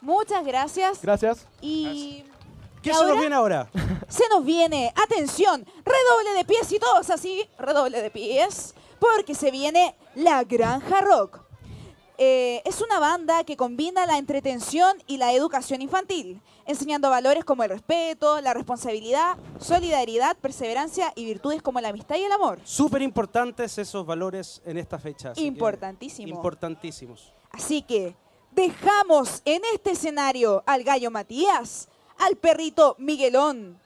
Muchas gracias. Gracias. Y ¿Qué ¿Y se nos viene ahora? se nos viene, atención, redoble de pies y todos así, redoble de pies, porque se viene La Granja Rock. Eh, es una banda que combina la entretención y la educación infantil, enseñando valores como el respeto, la responsabilidad, solidaridad, perseverancia y virtudes como la amistad y el amor. Súper importantes esos valores en esta fecha. así que- Importantísimo. Importantísimos. Así que dejamos en este escenario al gallo Matías, al perrito Miguelón,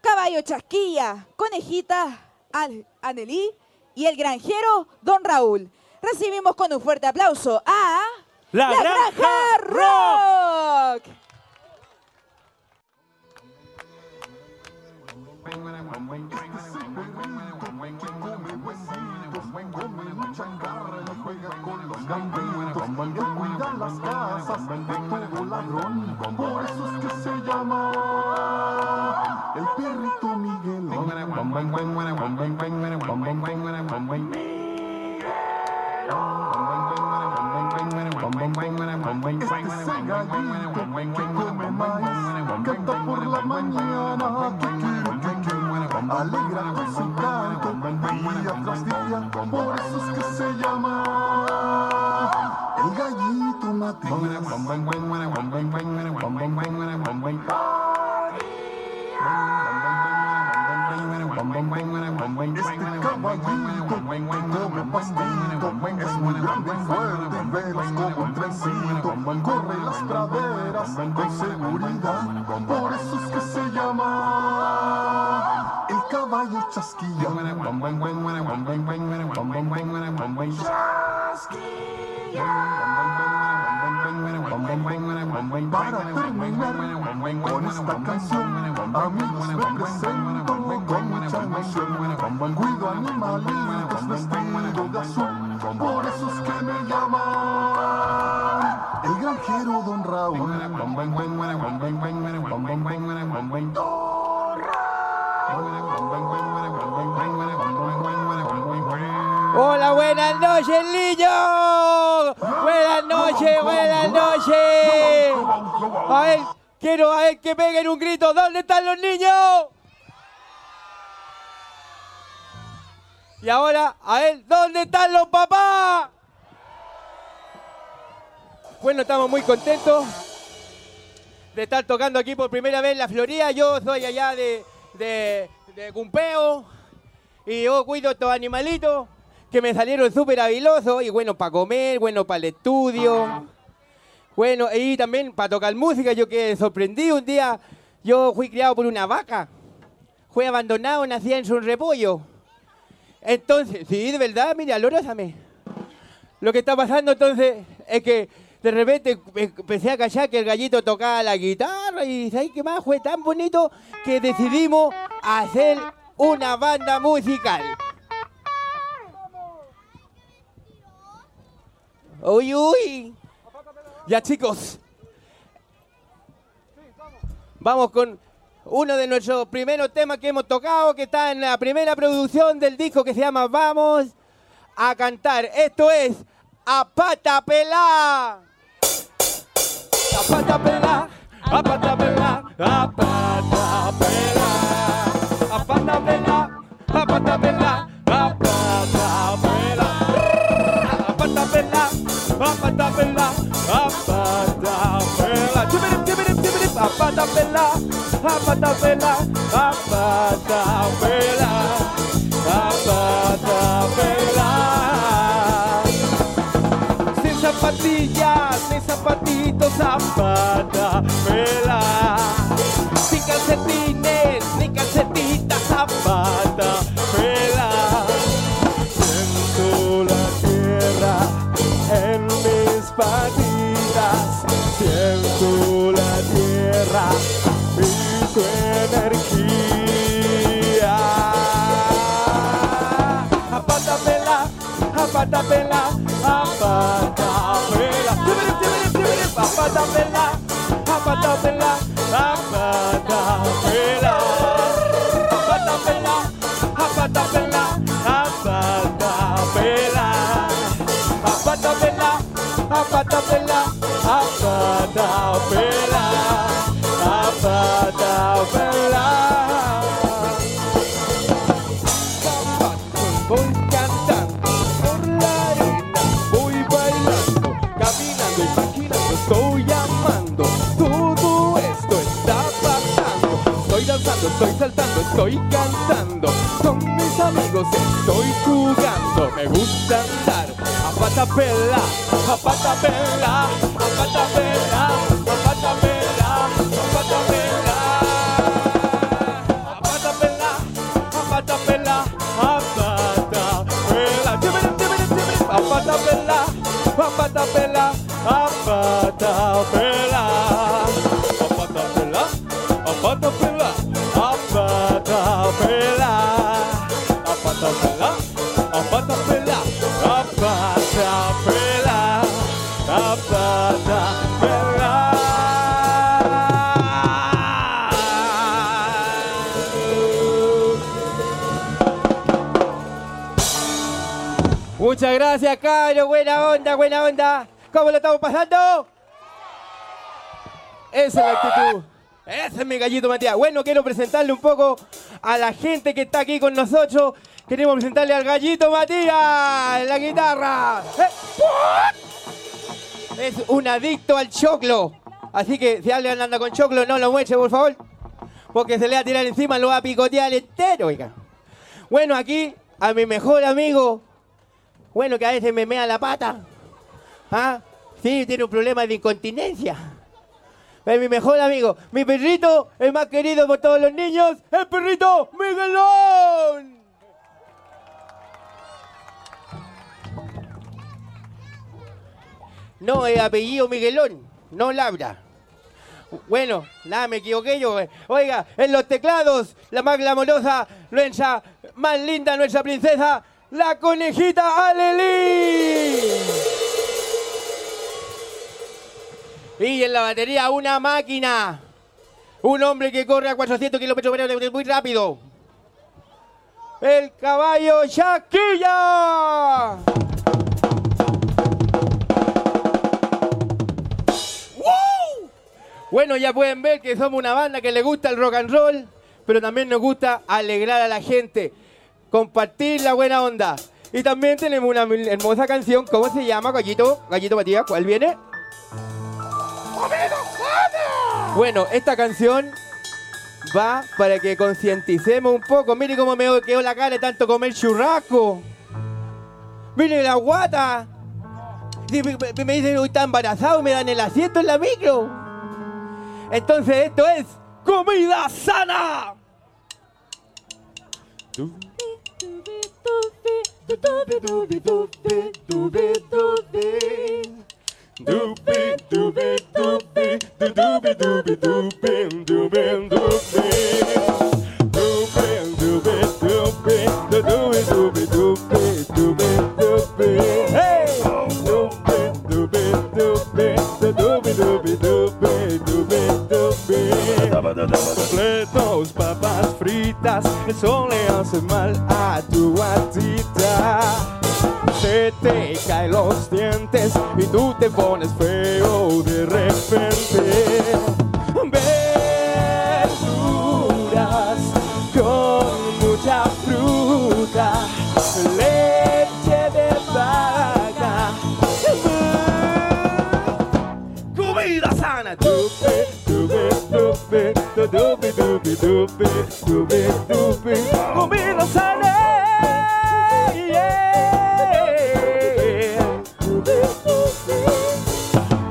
caballo Chasquilla, conejita al Anelí y el granjero Don Raúl. Recibimos con un fuerte aplauso a La Granja Rock. Cuida las casas de todo ladrón. Por eso es que se llama el perrito Miguelón. Este es el gallito que come maíz, canta por la mañana, kiki, alegra con su canto día tras día, por eso es que se llama el gallito Este caballito que come pastito es muy grande y fuerte y veloz como un trencito. Corre las praderas con seguridad, por eso es que se llama el caballo chasquilla. Para terminar con esta canción, amigos me presento con mucha emoción. Cuido animalitos vestidos de azul, por eso es que me llaman el granjero Don Raúl. Hola, buenas noches, niños. Buenas noches, buenas noches. A ver, quiero a ver que peguen un grito. ¿Dónde están los niños? Y ahora, a ver, ¿dónde están los papás? Bueno, estamos muy contentos de estar tocando aquí por primera vez en la Florida. Yo soy allá de, de, de Cumpeo y yo cuido estos animalitos que me salieron súper habilosos y bueno para comer, bueno para el estudio. Bueno, y también para tocar música, yo quedé sorprendido un día. Yo fui criado por una vaca. Fui abandonado, nacía en su repollo. Entonces, sí, de verdad, mira, alorosame. Lo que está pasando entonces es que de repente empecé a callar que el gallito tocaba la guitarra y ¿sabes qué más? Fue tan bonito que decidimos hacer una banda musical. Uy, uy. Ya chicos. Vamos con uno de nuestros primeros temas que hemos tocado, que está en la primera producción del disco que se llama Vamos a cantar. Esto es A Pata Pelá. A Pata Pelá, a Pata Pelá, a Pata Pelá. A Pata Pelá, a Pata Pelá. A Pata Pelá, a Pata Pelá. A Pata Pelá. Sin zapatillas, ni zapatitos, zapata, pela. Sin calcetines, ni calcetitas, zapata, mis patitas, siento la tierra y su energía. Apátamela, apátamela, apátamela. Apátamela, apátamela, apátamela. Apátamela, apátamela, apátamela. Apátamela, apátamela, a pata pelá, a pata pelá. Voy cantando por la arena, voy bailando, caminando, imaginando, estoy amando. Todo esto está pasando. Estoy danzando, estoy saltando, estoy cantando. Con mis amigos estoy jugando. Me gusta andar a pata pelá, a pata pelá, a pata pelá, a pata pelá, a pata pelá. A pata pelá, a pata pelá, a pata pelá. Tímere, tímere, tímere. A pata pelá, a pata pelá, a pata gracias, Caro. Buena onda, buena onda. ¿Cómo lo estamos pasando? Esa es la actitud. Ese es mi gallito Matías. Bueno, quiero presentarle un poco a la gente que está aquí con nosotros. Queremos presentarle al gallito Matías la guitarra. ¡Eh! Es un adicto al choclo. Así que si alguien anda con choclo, no lo mueche, por favor. Porque se le va a tirar encima, lo va a picotear entero, oiga. Bueno, aquí a mi mejor amigo. Bueno, que a veces me mea la pata. ¿Ah? Sí, tiene un problema de incontinencia. Es mi mejor amigo. Mi perrito, el más querido por todos los niños, el perrito Miguelón. No, es apellido Miguelón, no Labra. Bueno, nada, me equivoqué yo. eh. Oiga, en los teclados, la más glamorosa, nuestra más linda, nuestra princesa, la conejita Aleli. Y en la batería, una máquina. Un hombre que corre a 400 kilómetros por hora muy rápido. El caballo Shaquilla. ¡Woo! Bueno, ya pueden ver que somos una banda que le gusta el rock and roll, pero también nos gusta alegrar a la gente, compartir la buena onda. Y también tenemos una hermosa canción, ¿cómo se llama, Gallito? Gallito Matías, ¿cuál viene? Bueno, esta canción va para que concienticemos un poco. Mire cómo me quedó la cara de tanto comer churrasco. Mire la guata. Si me, dicen que está embarazado, me dan el asiento en la micro. Entonces esto es comida sana. Doobie doobie doobie doobie doobie doobie doobie doobie doobie doobie doobie doobie doobie Hey! Completos, papas fritas, eso le hace mal a tu gatita. Se te caen los dientes y tú te pones feo de repente. Verduras con mucha fruta, dupe, dupe, dupe, dupe, dupe, dupe. Comida sana. Yeah.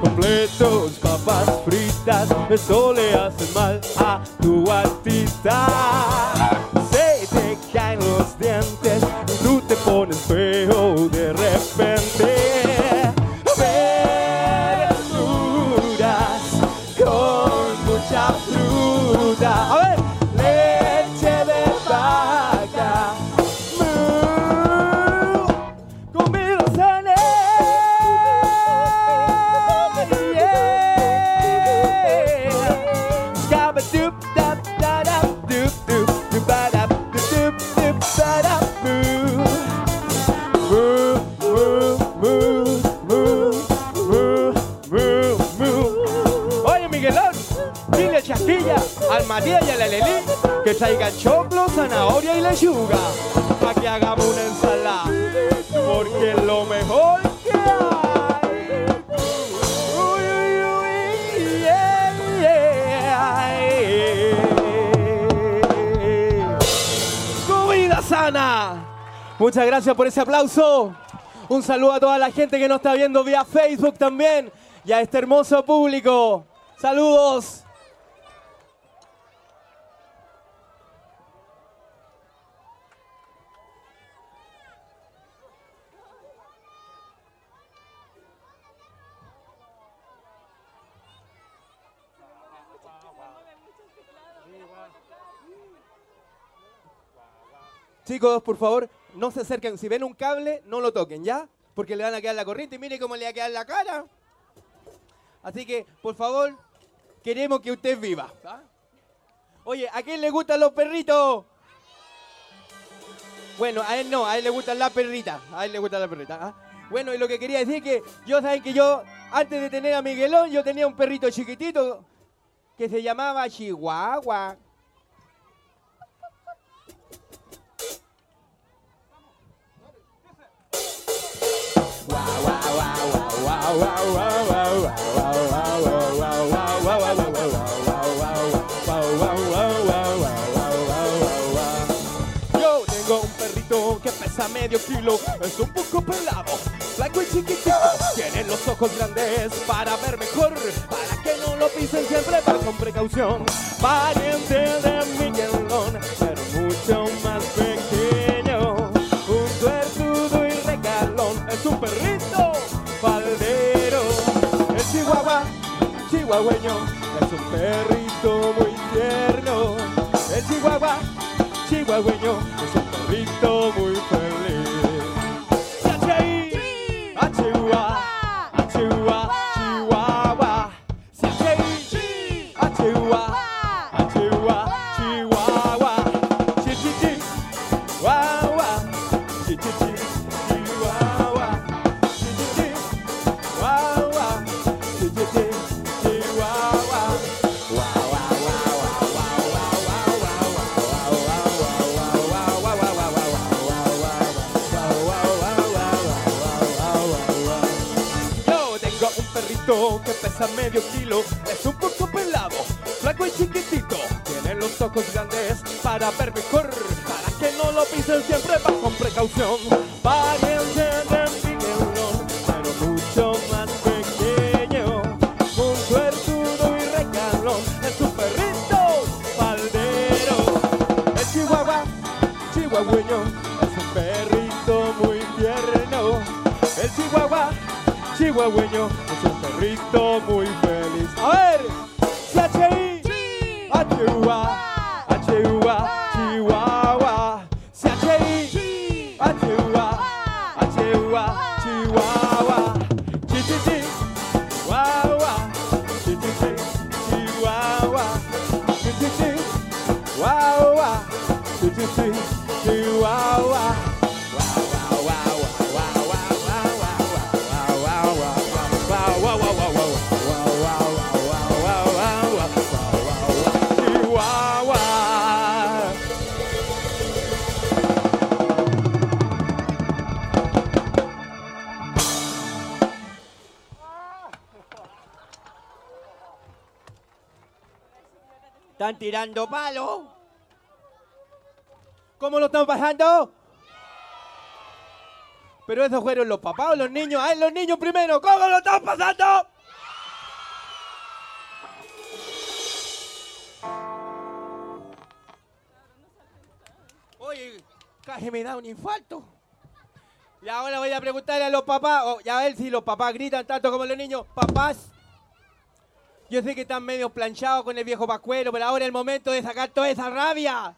Completos, papas fritas, eso le hace mal Muchas gracias por ese aplauso. Un saludo a toda la gente que nos está viendo vía Facebook también y a este hermoso público. Saludos. Chicos, por favor, no se acerquen. Si ven un cable, no lo toquen, ¿ya? Porque le van a quedar la corriente y mire cómo le va a quedar la cara. Así que, por favor, queremos que usted viva. ¿ah? Oye, ¿a quién le gustan los perritos? Bueno, a él no, a él le gustan las perritas. A él le gustan las perritas. ¿ah? Bueno, y lo que quería decir es que yo saben que yo, antes de tener a Miguelón, yo tenía un perrito chiquitito que se llamaba Chihuahua. Yo tengo un perrito que pesa medio kilo, es un poco pelado, blanco y chiquitito. Tiene los ojos grandes para ver mejor, para que no lo pisen siempre, va con precaución. Pariente de Miguelón, pero mucho más es un perrito muy tierno. El chihuahua, chihuahueño, que pesa medio kilo, es un poco pelado, flaco y chiquitito. Tiene los ojos grandes para ver mejor, para que no lo pisen siempre va con precaución. Pariente de Miguelón, pero mucho más pequeño. Un suertudo y regalón, es un perrito faldero. El chihuahua, chihuahueño, es un perrito muy tierno. El chihuahua, chihuahueño, es un Tirando palo. ¿Cómo lo están pasando? Pero esos fueron los papás o los niños. ¡Ay, los niños primero! ¿Cómo lo están pasando? Oye, casi me da un infarto. Y ahora voy a preguntarle a los papás, o ya a ver si los papás gritan tanto como los niños. Papás, yo sé que están medio planchados con el viejo pascuero, pero ahora es el momento de sacar toda esa rabia.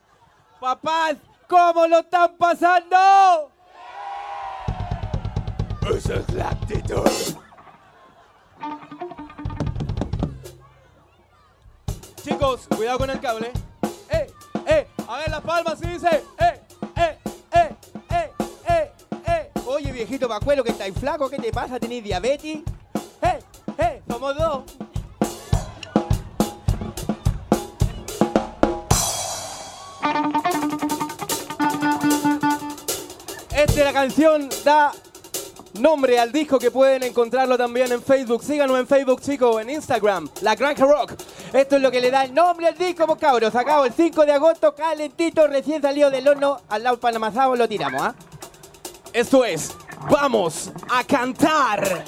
Papás, ¿cómo lo están pasando? Esa es la actitud. Chicos, cuidado con el cable. ¡Eh! ¡Eh! A ver las palmas y dice. ¡Eh! ¡Eh! ¡Eh! ¡Eh! ¡Eh! ¡Eh! Oye, viejito pacuelo, que estáis flaco, ¿qué te pasa? ¿Tenéis diabetes? ¡Eh! ¡Eh! Somos dos. Canción da nombre al disco que pueden encontrarlo también en Facebook. Síganos en Facebook, chicos, en Instagram, La Granja Rock. Esto es lo que le da el nombre al disco, pues cabros. Sacado el 5 de agosto, calentito, recién salido del horno, al lado panamazado lo tiramos, ¿ah? Esto es, vamos a cantar.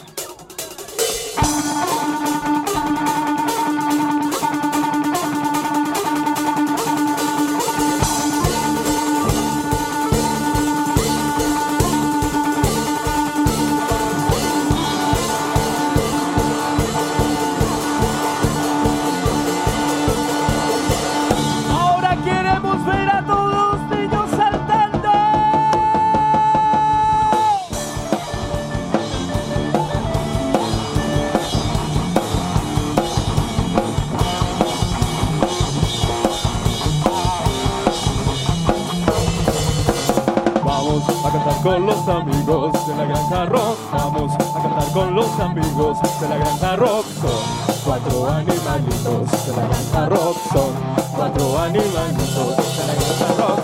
Con los amigos de la granja rock. Vamos a cantar con los amigos de la granja rock. Son cuatro animalitos de la granja rock. Son cuatro animalitos de la granja rock.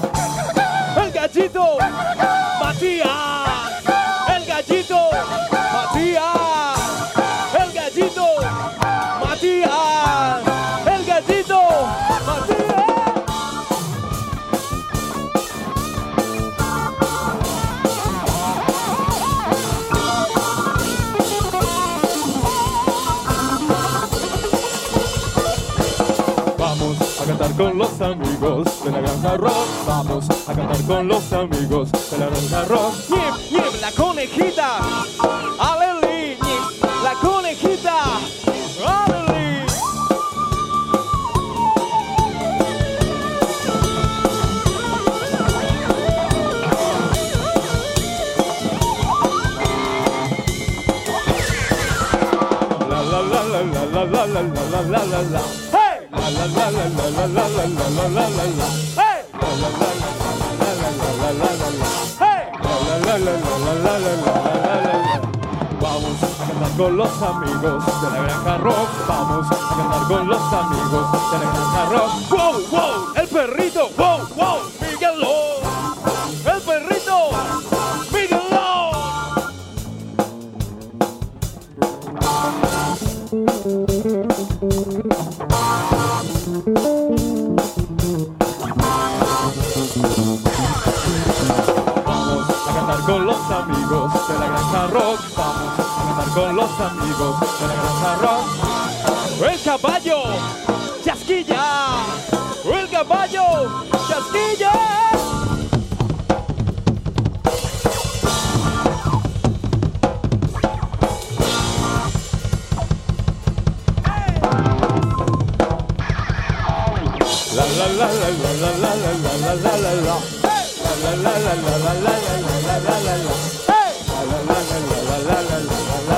El gallito, Matías. Cantar con los amigos de la granja rock. Vamos a cantar con los amigos de la granja rock. Ñip, ñip, la conejita. Aleli, ñip, la conejita. Aleli. La la la la la la la la la la la la. Vamos a cantar con los amigos de la granja rock. Vamos a cantar con los amigos de la granja rock. Wow, wow, el perrito, wow, wow, Miguelón. Amigos de la granja rock. Vamos a cantar con los amigos de la granja rock. El caballo, chasquilla. El caballo, chasquilla. La la la la la la la la la la la la la. La la la la la la la la. Hey! La la la la la la la la.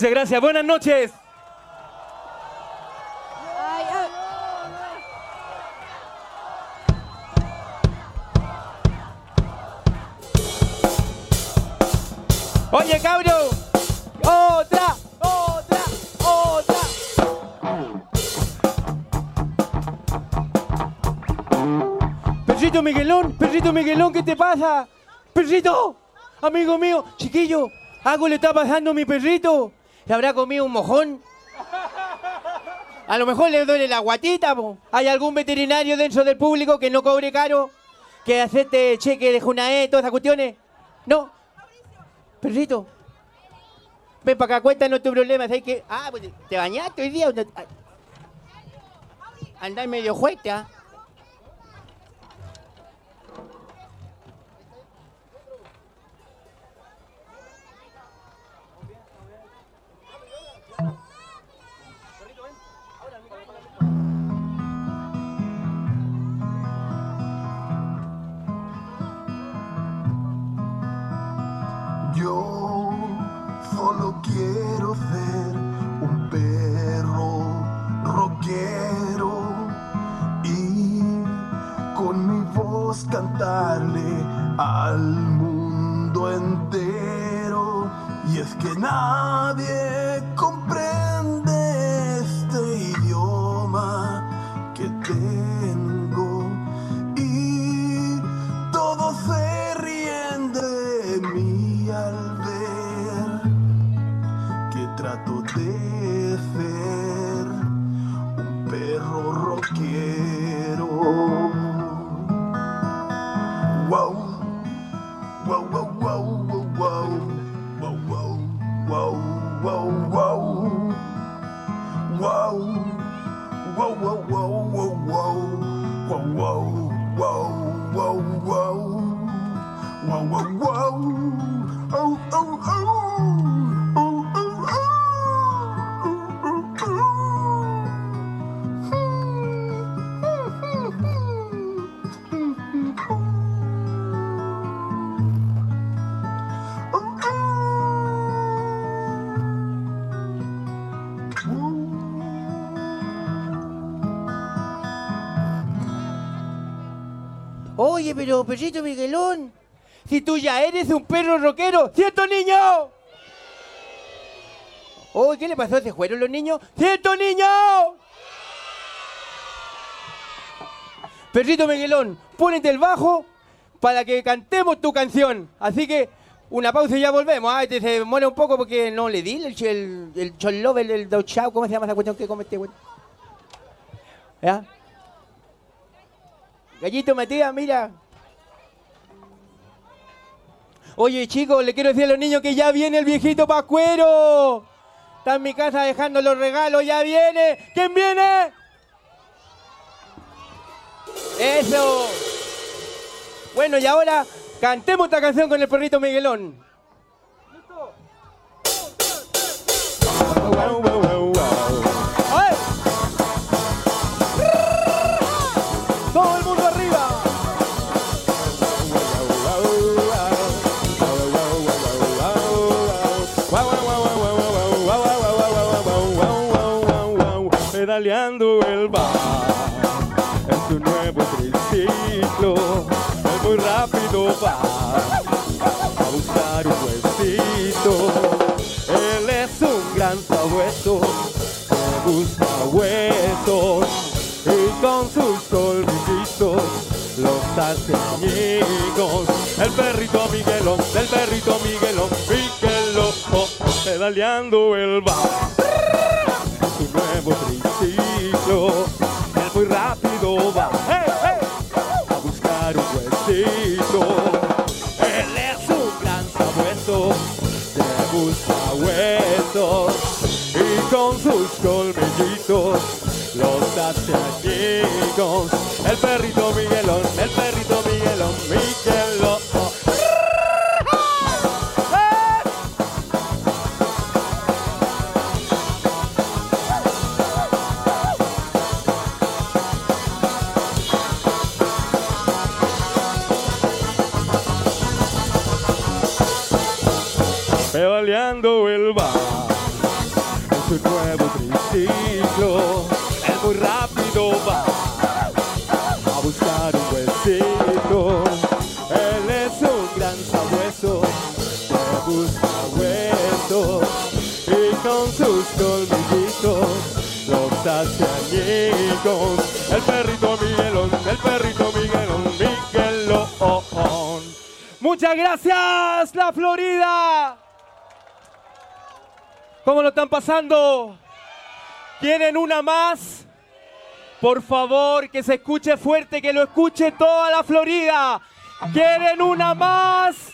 Muchas gracias. Buenas noches. Oye, cabro. Otra, otra, otra. Perrito Miguelón, perrito Miguelón, ¿qué te pasa? Perrito, amigo mío, chiquillo, algo le está pasando a mi perrito. ¿Le habrá comido un mojón? A lo mejor le duele la guatita. ¿Hay algún veterinario dentro del público que no cobre caro? ¿Que acepte cheque de Junae, todas esas cuestiones? No. Perrito. Ven para acá, cuéntanos tu problema. ¿Sabes qué? Ah, pues, ¿te bañaste hoy día? Andás medio juesta. Contarle al mundo entero. Y es que nadie perrito Miguelón, si tú ya eres un perro rockero, ¿cierto niño? Oye, ¿qué le pasó? ¿Se fueron los niños? ¿Cierto niño? Perrito Miguelón, ponete el bajo para que cantemos tu canción. Así que una pausa y ya volvemos. Ah, este se muere un poco porque no le di el, el, el cholover, el ¿cómo se llama esa cuestión que come este. Gallito Matías, mira. Oye, chicos, le quiero decir a los niños que ya viene el viejito Pascuero. Está en mi casa dejando los regalos, ya viene. ¿Quién viene? Eso. Bueno, y ahora cantemos esta canción con el perrito Miguelón. Bar en su nuevo triciclo, él muy rápido va a buscar un huesito. Él es un gran sabueso que busca huesos y con sus colmillitos los hace añicos. El perrito Miguelón, el perrito Miguelón, Miguelón, pedaleando el bar su nuevo triciclo. Él muy rápido va a buscar un huesito. Él es un gran sabueso que busca huesos y con sus colmillitos los hace añicos. El perrito El perrito Miguelón, el perrito Miguelón, Miguelón. Muchas gracias, la Florida. ¿Cómo lo están pasando? ¿Quieren una más? Por favor, que se escuche fuerte, que lo escuche toda la Florida. ¿Quieren una más?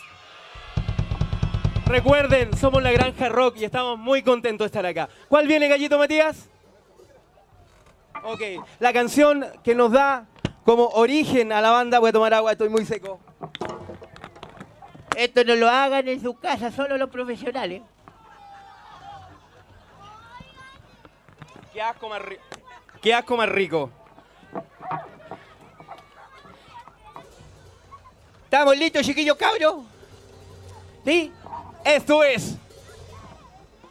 Recuerden, somos la Granja Rock y estamos muy contentos de estar acá. ¿Cuál viene, Gallito Matías? Ok, la canción que nos da como origen a la banda, voy a tomar agua, estoy muy seco. Esto no lo hagan en su casa, solo los profesionales. Qué asco más. Qué asco más rico. ¿Estamos listos, chiquillos cabros? ¿Sí? Esto es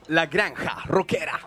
La Granja Rockera.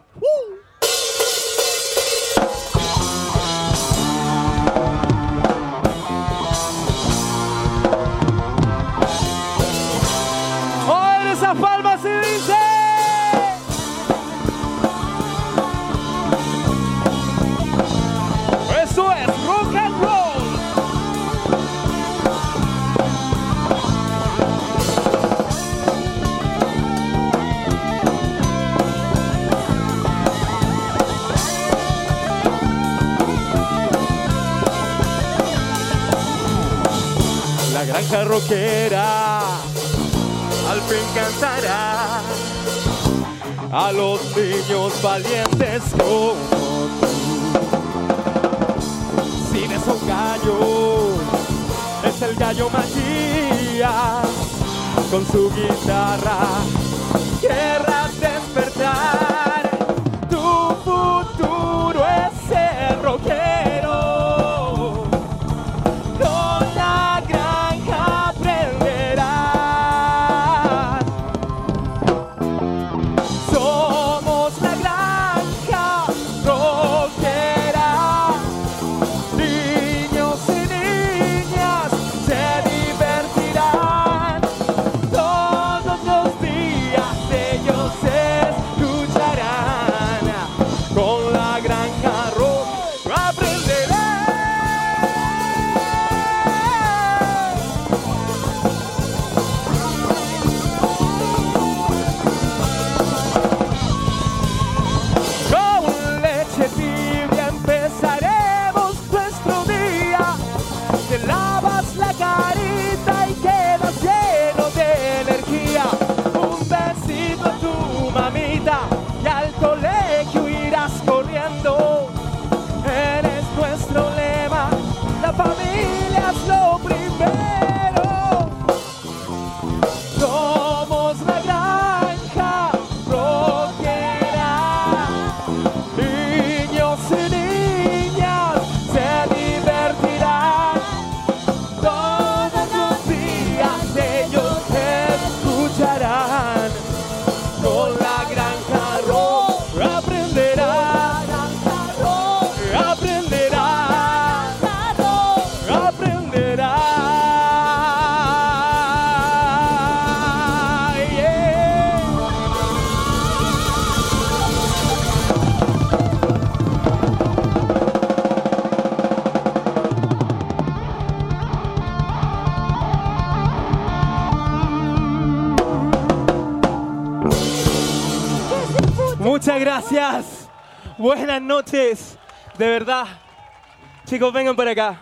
Granja al fin cantará a los niños valientes como tú. Si ves un gallo, es el gallo Matías con su guitarra. Querrás Buenas noches. De verdad. Chicos, vengan para acá.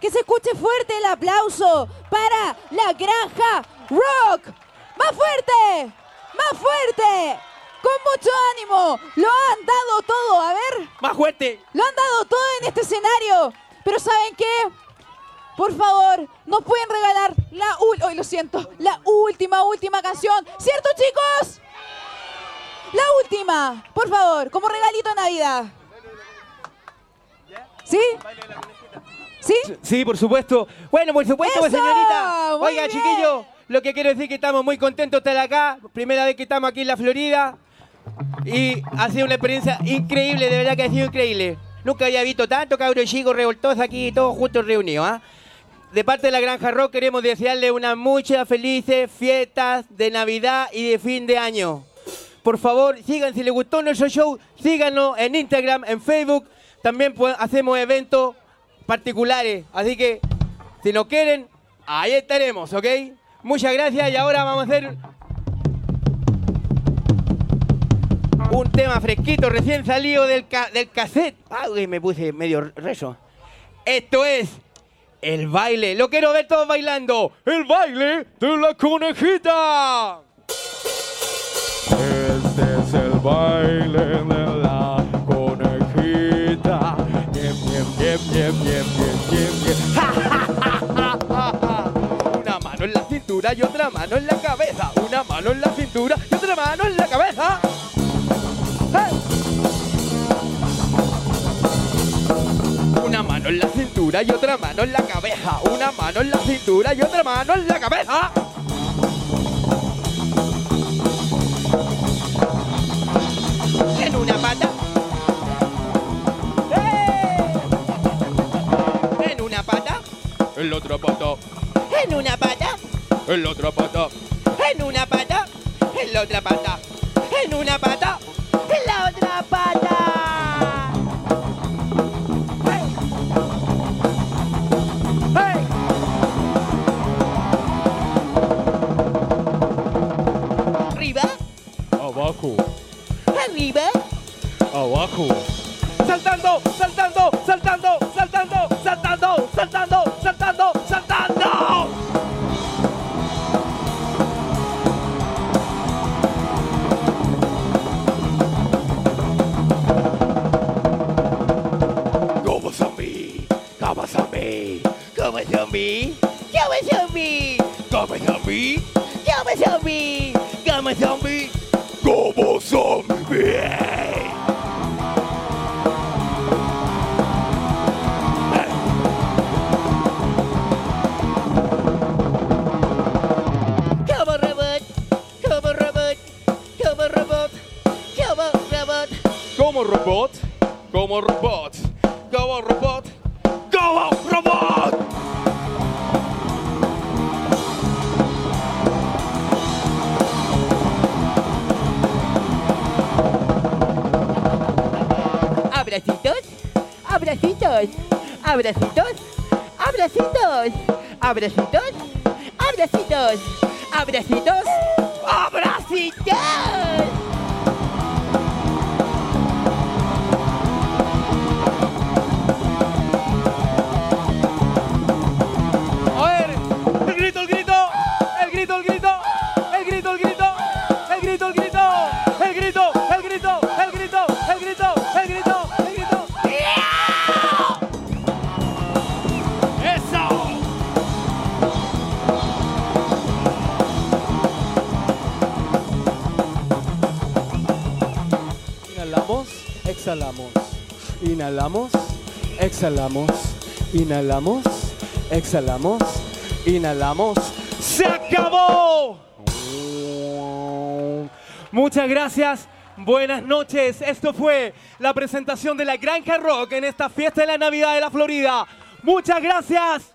Que se escuche fuerte el aplauso para la granja rock. Más fuerte, más fuerte, con mucho ánimo. Lo han dado todo, a ver, Más fuerte. lo han dado todo en este escenario. Pero ¿saben qué? Por favor, nos pueden regalar la hoy lo siento, la última, última canción. ¿Cierto, chicos? La última, por favor, como regalito de Navidad. ¿Sí? ¿Sí? Sí, por supuesto. Bueno, por supuesto, pues, señorita. Muy Oiga, bien. chiquillos, lo que quiero decir es que estamos muy contentos de estar acá. Primera vez que estamos aquí en la Florida. Y ha sido una experiencia increíble, de verdad que ha sido increíble. Nunca había visto tanto cabros chicos revoltosos aquí, todos juntos reunidos. ¿ah? De parte de la Granja Rock queremos desearle unas muchas felices fiestas de Navidad y de fin de año. Por favor, sigan, si les gustó nuestro show, síganos en Instagram, en Facebook. También hacemos eventos particulares. Así que, si nos quieren, ahí estaremos, ¿ok? Muchas gracias y ahora vamos a hacer un tema fresquito, recién salido del, ca- del cassette. Uy, me puse medio rezo. Esto es el baile. Lo quiero ver todos bailando. El baile de la conejita. Baile de la conejita. Ñem, ñem, ñem, ñem, ñem, ñem, ñem. ¡Ja! Una mano en la cintura y otra mano en la cabeza. Una mano en la cintura y otra mano en la cabeza. Una mano en la cintura y otra mano en la cabeza. Una mano en la cintura y otra mano en la cabeza. En una pata. ¡Eh! En una pata. En la otra pata, En una pata. en la otra pata. En una pata, en la otra pata, en una pata, abajo. Saltando, saltando, saltando, saltando, saltando, saltando, saltando, saltando. Como zombie, como zombie, como zombie, como zombie, como zombie. Inhalamos, exhalamos. Inhalamos, exhalamos. Inhalamos. ¡Se acabó! Muchas gracias. Buenas noches. Esto fue la presentación de la Granja Rock en esta fiesta de la Navidad de la Florida. Muchas gracias.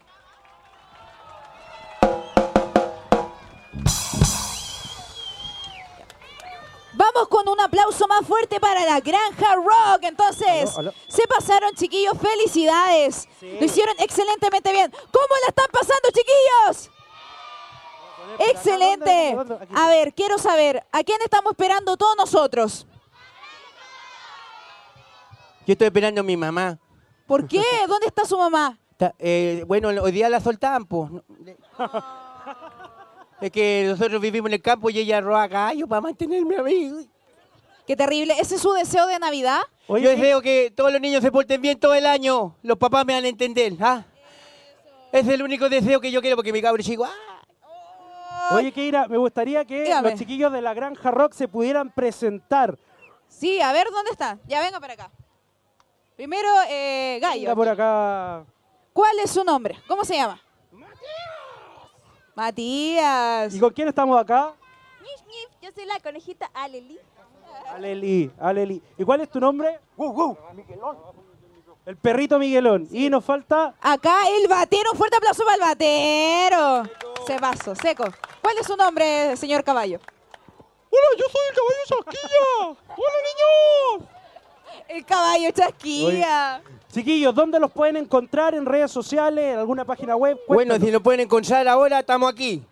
Vamos con un aplauso más fuerte para la Granja Rock. Entonces, Aló, aló. se pasaron, chiquillos. Felicidades. Lo hicieron excelentemente bien. ¿Cómo la están pasando, chiquillos? Excelente. A ver, quiero saber, ¿a quién estamos esperando todos nosotros? Yo estoy esperando a mi mamá. ¿Por qué? ¿Dónde está su mamá? Eh, bueno, hoy día la soltaban, pues. Es que nosotros vivimos en el campo y ella roba gallo para mantenerme a mí. Qué terrible. ¿Ese es su deseo de Navidad? Yo deseo que todos los niños se porten bien todo el año. Los papás me van a entender. ¿ah? Es el único deseo que yo quiero porque mi cabro chico. ¡ah! Oye, Keira, me gustaría que Dígame. los chiquillos de la Granja Rock se pudieran presentar. Sí, a ver, ¿dónde está? Ya venga para acá. Primero, eh, Gallo. Venga por acá. ¿Cuál es su nombre? ¿Cómo se llama? Matías. ¿Y con quién estamos acá? Yo soy la conejita Aleli. Aleli, Aleli. ¿Y cuál es tu nombre? El perrito Miguelón. Y nos falta Acá el batero. Un fuerte aplauso para el batero. Se pasó, seco. ¿Cuál es su nombre, señor caballo? Hola, yo soy el caballo Chasquilla. Hola, niños. El caballo chasquilla. Chiquillos, ¿dónde los pueden encontrar? ¿En redes sociales? ¿En alguna página web? Bueno, si nos pueden encontrar ahora, estamos aquí.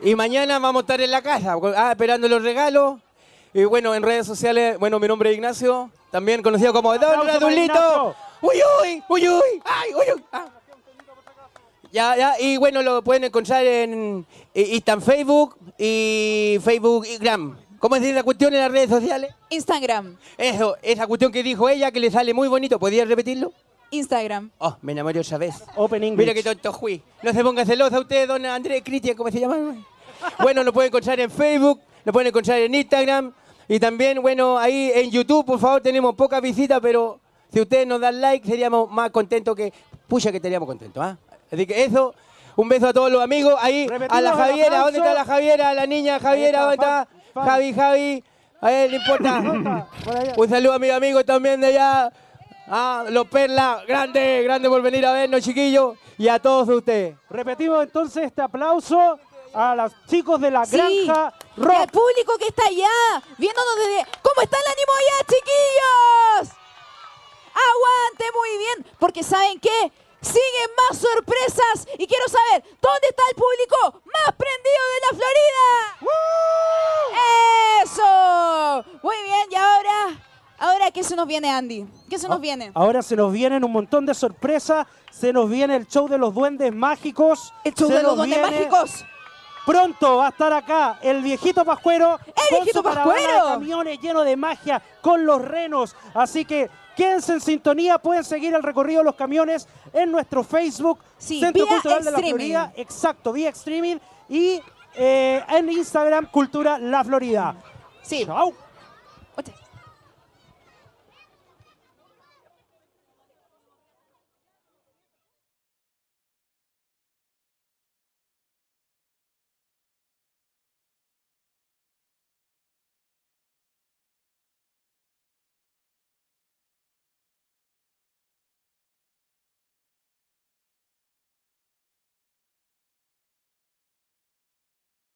Y mañana vamos a estar en la casa, ah, esperando los regalos. Y bueno, en redes sociales, bueno, mi nombre es Ignacio, también conocido como Don Aplauso para Adulito. Ignacio. Uy, uy, uy, uy, ay, uy, uy. ah. Ya, ya, y bueno, lo pueden encontrar en, está en Facebook y Facebook y Gram. ¿Cómo es la cuestión en las redes sociales? Instagram. Eso, esa cuestión que dijo ella, que le sale muy bonito. ¿Podías repetirlo? Instagram. Oh, me enamoré otra vez. Open English. Mira qué tonto fui. No se ponga celosa usted, don Andrés Cristian, ¿cómo se llama? Bueno, lo pueden encontrar en Facebook, lo pueden encontrar en Instagram y también, bueno, ahí en YouTube, por favor, tenemos pocas visitas, pero si ustedes nos dan like, seríamos más contentos que... Pucha que estaríamos contentos, ¿ah? Así que eso, un beso a todos los amigos. Ahí, a la Javiera, ¿dónde está la Javiera? La niña Javiera, ¿dónde está. Javi, Javi. A él le importa. Un saludo a mis amigos también de allá. Ah, los Perla, grande, grande por venir a vernos, chiquillos. Y a todos ustedes. Repetimos entonces este aplauso a los chicos de la Sí. Granja Y al Rock. público que está allá, viéndonos desde... ¿Cómo está el ánimo allá, chiquillos? Aguante muy bien, porque ¿saben qué? Siguen más sorpresas y quiero saber, ¿dónde está el público más prendido de la Florida? ¡Eso! Muy bien, y ahora, ahora ¿qué se nos viene, Andy? ¿Qué se nos viene? Ahora se nos vienen un montón de sorpresas. Se nos viene el show de los duendes mágicos. El show Se de los duendes viene mágicos. Pronto va a estar acá el viejito Pascuero. ¡El con viejito su caravana Pascuero! de camiones lleno de magia con los renos. Así que quédense en sintonía. Pueden seguir el recorrido de los camiones en nuestro Facebook, Sí, Centro Cultural de la. Florida. Exacto, vía streaming. Y eh, en Instagram, Cultura La Florida. Sí. Chao.